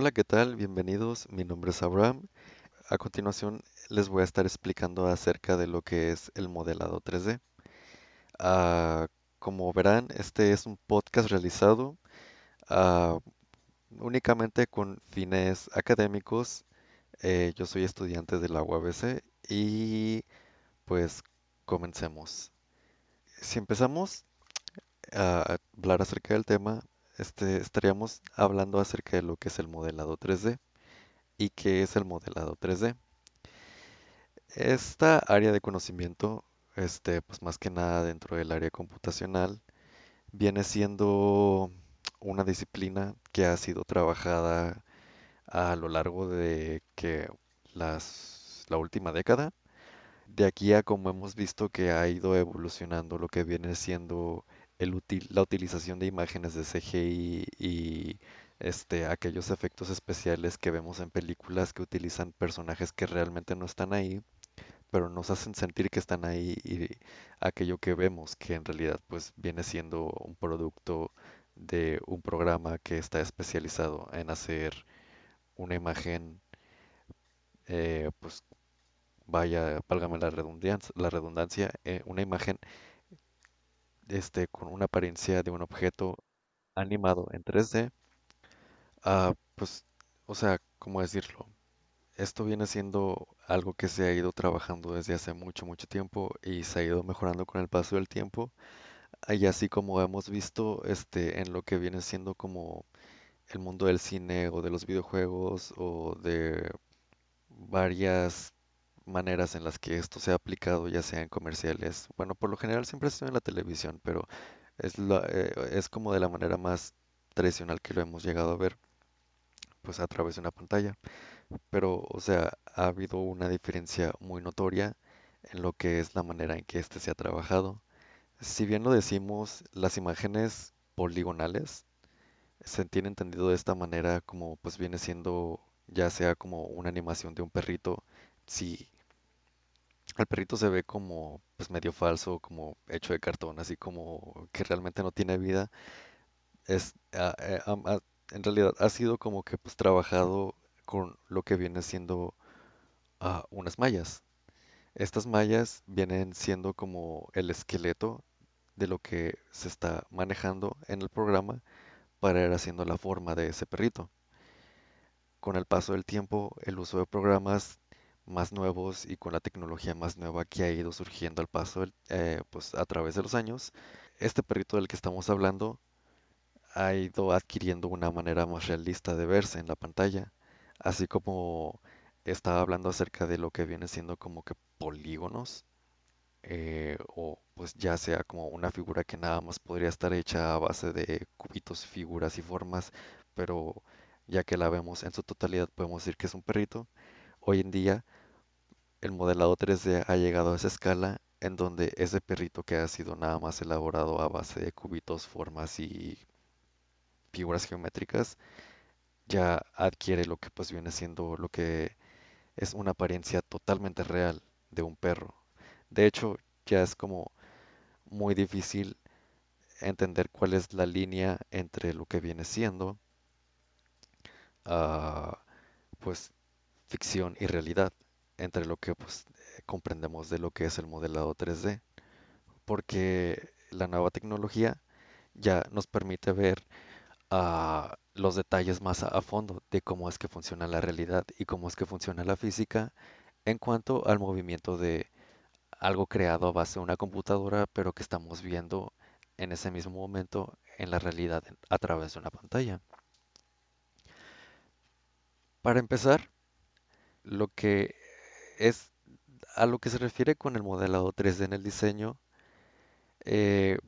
Hola, ¿qué tal? Bienvenidos. Mi nombre es Abraham. A continuación les voy a estar explicando acerca de lo que es el modelado 3D. Ah, como verán, este es un podcast realizado ah, únicamente con fines académicos. Eh, yo soy estudiante de la UABC y pues comencemos. Si empezamos a hablar acerca del tema, este, estaríamos hablando acerca de lo que es el modelado 3D. ¿Y qué es el modelado 3D? Esta área de conocimiento, este, pues más que nada dentro del área computacional, viene siendo una disciplina que ha sido trabajada a lo largo de que las, la última década. De aquí a como hemos visto que ha ido evolucionando lo que viene siendo la utilización de imágenes de CGI y este, aquellos efectos especiales que vemos en películas que utilizan personajes que realmente no están ahí pero nos hacen sentir que están ahí y aquello que vemos, que en realidad pues viene siendo un producto de un programa que está especializado en hacer una imagen, eh, pues vaya, válgame la redundancia, la redundancia, eh, una imagen este, con una apariencia de un objeto animado en 3D, ah, pues, o sea, ¿cómo decirlo? Esto viene siendo algo que se ha ido trabajando desde hace mucho, mucho tiempo y se ha ido mejorando con el paso del tiempo. Y así como hemos visto este, en lo que viene siendo como el mundo del cine o de los videojuegos o de varias maneras en las que esto se ha aplicado, ya sea en comerciales. Bueno, por lo general siempre ha sido en la televisión, pero es, eh, es como de la manera más tradicional que lo hemos llegado a ver, pues a través de una pantalla. Pero, o sea, ha habido una diferencia muy notoria en lo que es la manera en que este se ha trabajado. Si bien lo decimos, las imágenes poligonales se tiene entendido de esta manera como pues viene siendo ya sea como una animación de un perrito, si el perrito se ve como pues medio falso, como hecho de cartón, así como que realmente no tiene vida, es ah, eh, ah, en realidad ha sido como que pues trabajado con lo que viene siendo ah, unas mallas. Estas mallas vienen siendo como el esqueleto de lo que se está manejando en el programa para ir haciendo la forma de ese perrito. Con el paso del tiempo, el uso de programas más nuevos y con la tecnología más nueva que ha ido surgiendo al paso eh, pues a través de los años, este perrito del que estamos hablando ha ido adquiriendo una manera más realista de verse en la pantalla, así como estaba hablando acerca de lo que viene siendo como que polígonos eh, o pues ya sea como una figura que nada más podría estar hecha a base de cubitos, figuras y formas, pero ya que la vemos en su totalidad podemos decir que es un perrito. Hoy en día el modelado 3D ha llegado a esa escala en donde ese perrito que ha sido nada más elaborado a base de cubitos, formas y figuras geométricas ya adquiere lo que pues viene siendo lo que es una apariencia totalmente real de un perro. De hecho, ya es como muy difícil entender cuál es la línea entre lo que viene siendo, ah, pues, ficción y realidad, entre lo que pues, eh, comprendemos de lo que es el modelado 3D, porque la nueva tecnología ya nos permite ver ah, los detalles más a, fondo de cómo es que funciona la realidad y cómo es que funciona la física en cuanto al movimiento de algo creado a base de una computadora, pero que estamos viendo en ese mismo momento en la realidad a través de una pantalla. Para empezar, lo que es a lo que se refiere con el modelado 3D en el diseño, eh,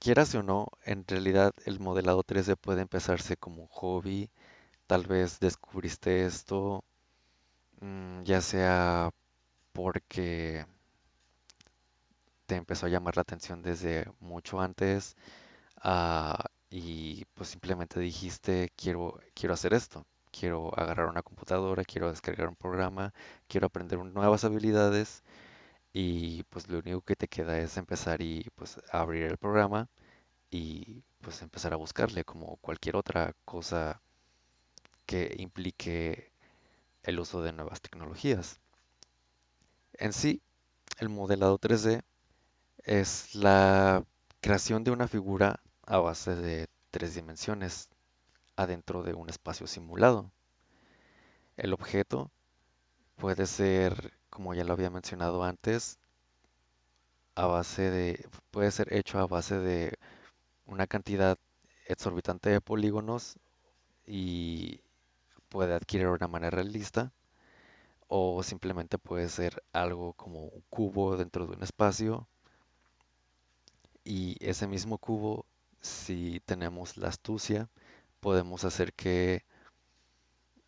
quieras o no, en realidad el modelado 3D puede empezarse como un hobby, tal vez descubriste esto, mm, ya sea porque te empezó a llamar la atención desde mucho antes, ah, y pues simplemente dijiste, quiero, quiero hacer esto, quiero agarrar una computadora, quiero descargar un programa, quiero aprender nuevas habilidades y pues lo único que te queda es empezar y pues abrir el programa y pues empezar a buscarle como cualquier otra cosa que implique el uso de nuevas tecnologías. En sí, el modelado 3D es la creación de una figura a base de tres dimensiones adentro de un espacio simulado. El objeto puede ser, como ya lo había mencionado antes, a base de, puede ser hecho a base de una cantidad exorbitante de polígonos y puede adquirir una manera realista o simplemente puede ser algo como un cubo dentro de un espacio y ese mismo cubo, si tenemos la astucia, podemos hacer que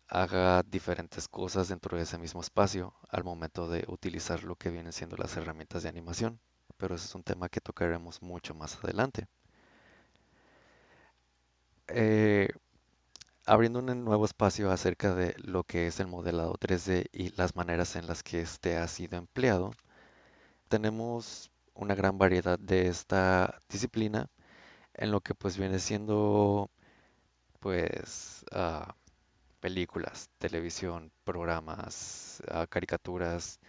haga diferentes cosas dentro de ese mismo espacio al momento de utilizar lo que vienen siendo las herramientas de animación. Pero ese es un tema que tocaremos mucho más adelante. Eh, abriendo un nuevo espacio acerca de lo que es el modelado 3D y las maneras en las que este ha sido empleado, tenemos una gran variedad de esta disciplina en lo que pues viene siendo pues ah, películas, televisión, programas, ah, caricaturas,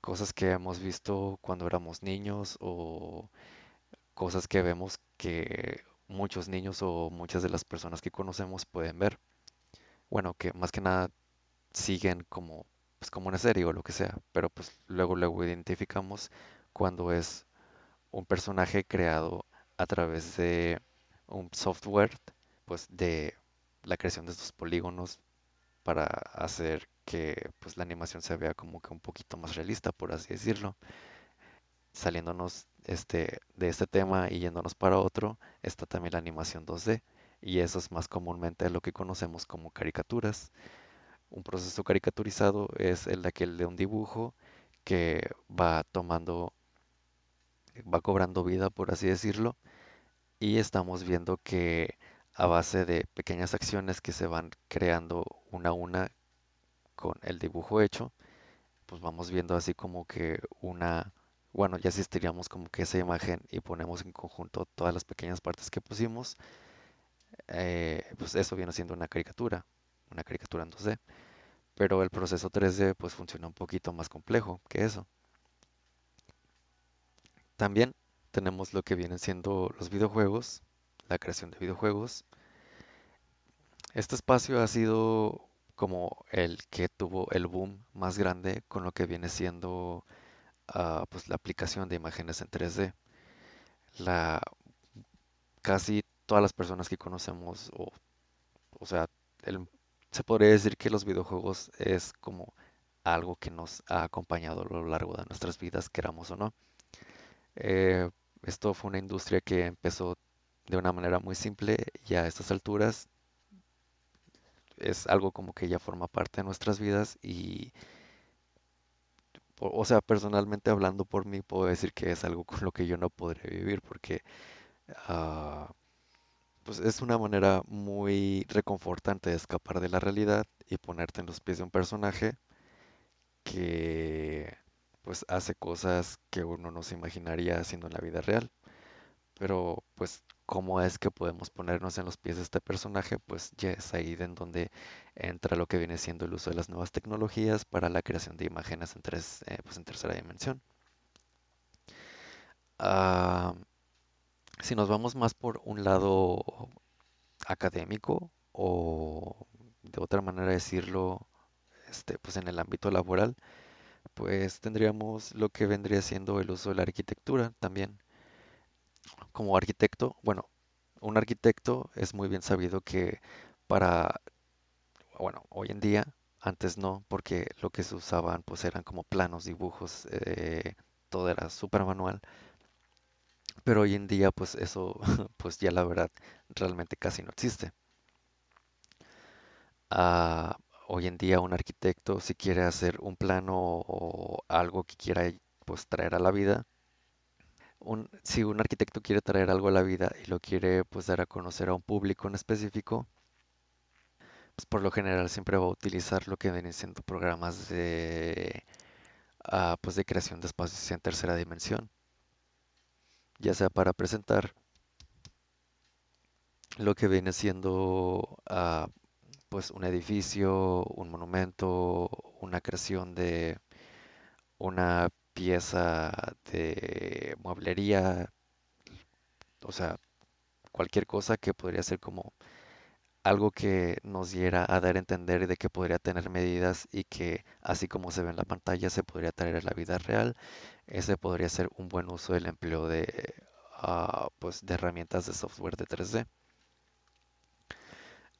cosas que hemos visto cuando éramos niños o cosas que vemos que muchos niños o muchas de las personas que conocemos pueden ver. Bueno, que más que nada siguen como, pues, como una serie o lo que sea, pero pues luego luego identificamos cuando es un personaje creado a través de un software, pues de la creación de estos polígonos para hacer que pues la animación se vea como que un poquito más realista, por así decirlo. Saliéndonos este, de este tema y yéndonos para otro, está también la animación 2D y eso es más comúnmente lo que conocemos como caricaturas. Un proceso caricaturizado es el de aquel de un dibujo que va tomando, va cobrando vida, por así decirlo, y estamos viendo que a base de pequeñas acciones que se van creando una a una con el dibujo hecho, pues vamos viendo así como que una, bueno, ya existiríamos como que esa imagen y ponemos en conjunto todas las pequeñas partes que pusimos, eh, pues eso viene siendo una caricatura, una caricatura en 2D. Pero el proceso 3D pues funciona un poquito más complejo que eso. También tenemos lo que vienen siendo los videojuegos, la creación de videojuegos. Este espacio ha sido como el que tuvo el boom más grande con lo que viene siendo ah, pues la aplicación de imágenes en 3D. La, casi todas las personas que conocemos, o, o sea, se podría decir que los videojuegos es como algo que nos ha acompañado a lo largo de nuestras vidas, queramos o no. Eh, esto fue una industria que empezó de una manera muy simple y a estas alturas es algo como que ya forma parte de nuestras vidas y, o, sea, personalmente hablando por mí, puedo decir que es algo con lo que yo no podré vivir porque ah, pues es una manera muy reconfortante de escapar de la realidad y ponerte en los pies de un personaje que pues hace cosas que uno no se imaginaría haciendo en la vida real. Pero pues cómo es que podemos ponernos en los pies de este personaje, pues ya es ahí en donde entra lo que viene siendo el uso de las nuevas tecnologías para la creación de imágenes en, tres, eh, pues en tercera dimensión. Ah, si nos vamos más por un lado académico o de otra manera decirlo, este, pues en el ámbito laboral, pues tendríamos lo que vendría siendo el uso de la arquitectura también. Como arquitecto, bueno, un arquitecto es muy bien sabido que para, bueno, hoy en día, antes no, porque lo que se usaban pues eran como planos, dibujos, eh, todo era súper manual, pero hoy en día pues eso, pues ya la verdad realmente casi no existe. Ah, hoy en día un arquitecto si quiere hacer un plano o algo que quiera pues traer a la vida, si un arquitecto quiere traer algo a la vida y lo quiere pues dar a conocer a un público en específico, pues por lo general siempre va a utilizar lo que vienen siendo programas de, ah, pues de creación de espacios en tercera dimensión, ya sea para presentar lo que viene siendo ah, pues un edificio, un monumento, una creación de una pieza de mueblería, o sea, cualquier cosa que podría ser como algo que nos diera a dar a entender de que podría tener medidas y que así como se ve en la pantalla se podría traer a la vida real. Ese podría ser un buen uso del empleo de, ah, pues, de herramientas de software de 3D.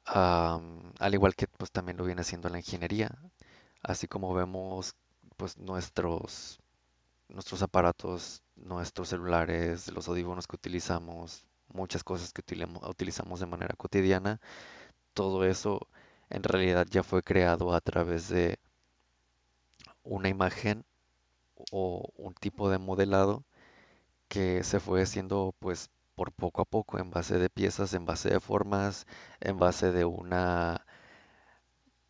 Am, al igual que pues también lo viene haciendo la ingeniería, así como vemos pues nuestros nuestros aparatos, nuestros celulares, los audífonos que utilizamos, muchas cosas que utilizamos de manera cotidiana, todo eso en realidad ya fue creado a través de una imagen o un tipo de modelado que se fue haciendo pues por poco a poco en base de piezas, en base de formas, en base de una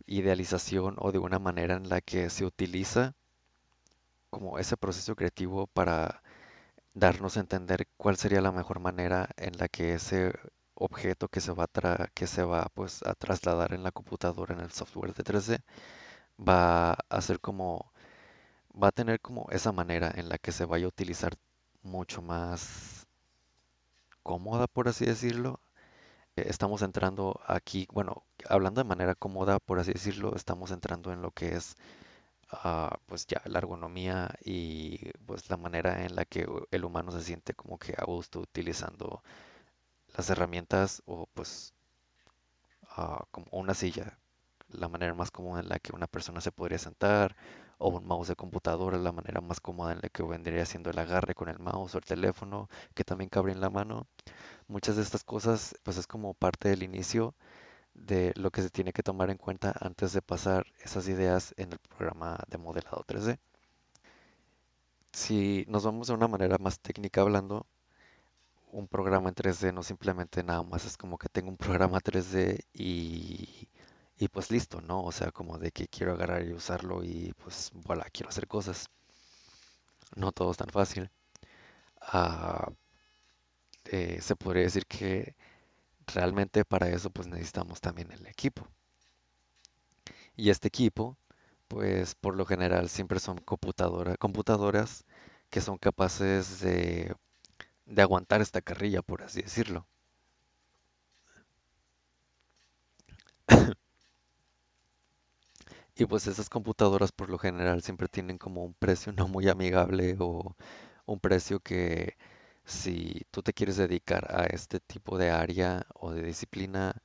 idealización o de una manera en la que se utiliza como ese proceso creativo para darnos a entender cuál sería la mejor manera en la que ese objeto que se va a que se va pues a trasladar en la computadora en el software de 3D va a ser como va a tener como esa manera en la que se vaya a utilizar mucho más cómoda por así decirlo. Eh, Estamos entrando aquí, bueno, hablando de manera cómoda por así decirlo, estamos entrando en lo que es ah, pues ya la ergonomía y pues la manera en la que el humano se siente como que a gusto utilizando las herramientas o pues ah, como una silla, la manera más cómoda en la que una persona se podría sentar, o un mouse de computadora, la manera más cómoda en la que vendría siendo el agarre con el mouse o el teléfono, que también cabe en la mano. Muchas de estas cosas pues es como parte del inicio de lo que se tiene que tomar en cuenta antes de pasar esas ideas en el programa de modelado 3D. Si nos vamos de una manera más técnica hablando, un programa en 3D no simplemente nada más es como que tengo un programa 3D y, y pues listo, ¿no? O sea, como de que quiero agarrar y usarlo y pues voilà, quiero hacer cosas. No todo es tan fácil. Ah, eh, se podría decir que realmente para eso pues necesitamos también el equipo. Y este equipo, pues por lo general siempre son computadora, computadoras que son capaces de, de aguantar esta carrilla, por así decirlo. Y pues esas computadoras por lo general siempre tienen como un precio no muy amigable o un precio que si tú te quieres dedicar a este tipo de área o de disciplina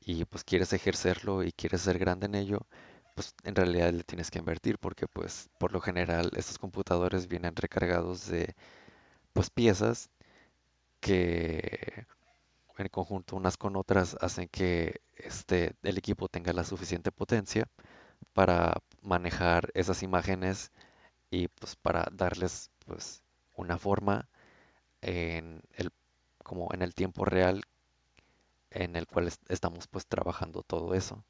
y pues quieres ejercerlo y quieres ser grande en ello, pues en realidad le tienes que invertir porque pues por lo general estos computadores vienen recargados de pues piezas que en conjunto unas con otras hacen que este el equipo tenga la suficiente potencia para manejar esas imágenes y pues para darles pues una forma en el como en el tiempo real en el cual est- estamos pues trabajando todo eso.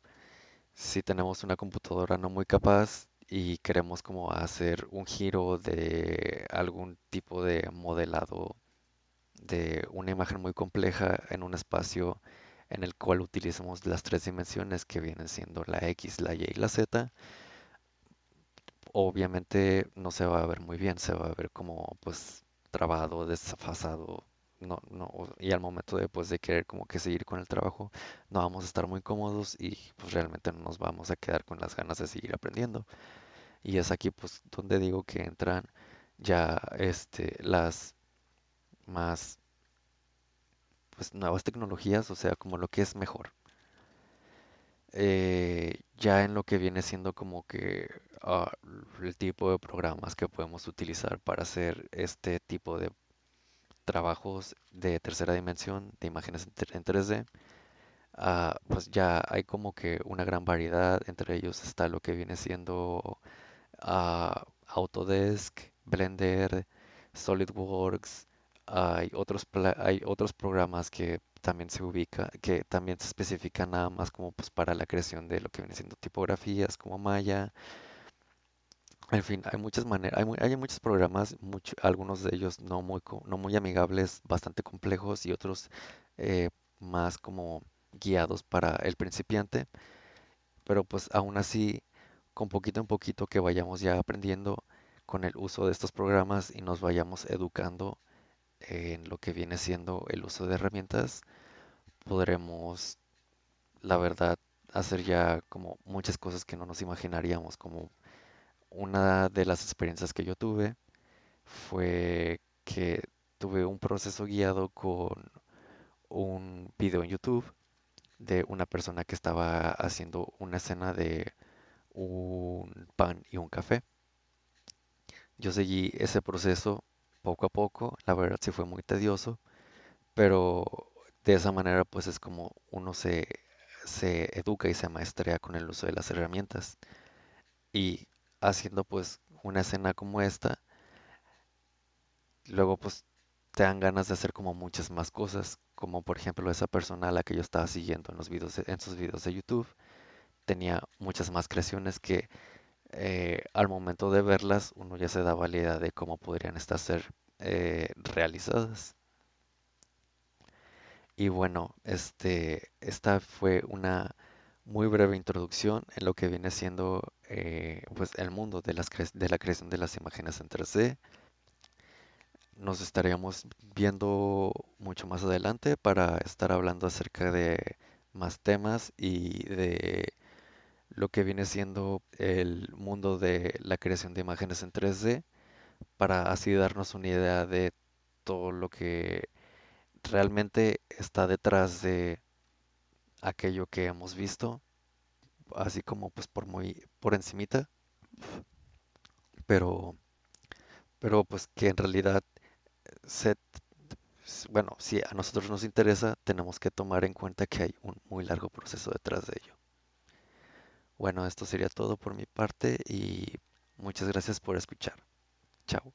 Si tenemos una computadora no muy capaz y queremos como hacer un giro de algún tipo de modelado de una imagen muy compleja en un espacio en el cual utilizamos las tres dimensiones que vienen siendo la X, la Y y la Z, obviamente no se va a ver muy bien, se va a ver como pues trabado, desfasado, no, no, y al momento de, pues, de querer como que seguir con el trabajo, no vamos a estar muy cómodos y pues realmente no nos vamos a quedar con las ganas de seguir aprendiendo. Y es aquí pues donde digo que entran ya este las más pues nuevas tecnologías, o sea, como lo que es mejor. Eh, ya en lo que viene siendo como que ah, el tipo de programas que podemos utilizar para hacer este tipo de trabajos de tercera dimensión, de imágenes en tre- en 3D, ah, pues ya hay como que una gran variedad. Entre ellos está lo que viene siendo ah, Autodesk, Blender, SolidWorks. Hay otros, hay otros programas que también se ubica, que también se especifican nada más como pues para la creación de lo que viene siendo tipografías como Maya. En fin, hay muchas maneras, hay, hay muchos programas, mucho- algunos de ellos no muy, no muy amigables, bastante complejos y otros eh, más como guiados para el principiante. pero pues aún así, con poquito en poquito que vayamos ya aprendiendo con el uso de estos programas y nos vayamos educando en lo que viene siendo el uso de herramientas, podremos, la verdad, hacer ya como muchas cosas que no nos imaginaríamos, como una de las experiencias que yo tuve fue que tuve un proceso guiado con un video en YouTube de una persona que estaba haciendo una escena de un pan y un café. Yo seguí ese proceso poco a poco, la verdad sí fue muy tedioso, pero de esa manera pues es como uno se, se educa y se maestrea con el uso de las herramientas. Y haciendo pues una escena como esta, luego pues te dan ganas de hacer como muchas más cosas, como por ejemplo esa persona a la que yo estaba siguiendo en los videos, de- en sus videos de YouTube, tenía muchas más creaciones que eh, al momento de verlas uno ya se daba la de cómo podrían estar ser eh, realizadas. Y bueno, este, esta fue una muy breve introducción en lo que viene siendo eh, pues el mundo de de la creación de las imágenes en 3D. Nos estaríamos viendo mucho más adelante para estar hablando acerca de más temas y de lo que viene siendo el mundo de la creación de imágenes en 3D para así darnos una idea de todo lo que realmente está detrás de aquello que hemos visto, así como pues por muy por encimita, pero pero pues que en realidad se bueno, si a nosotros nos interesa, tenemos que tomar en cuenta que hay un muy largo proceso detrás de ello. Bueno, esto sería todo por mi parte y muchas gracias por escuchar. Chao.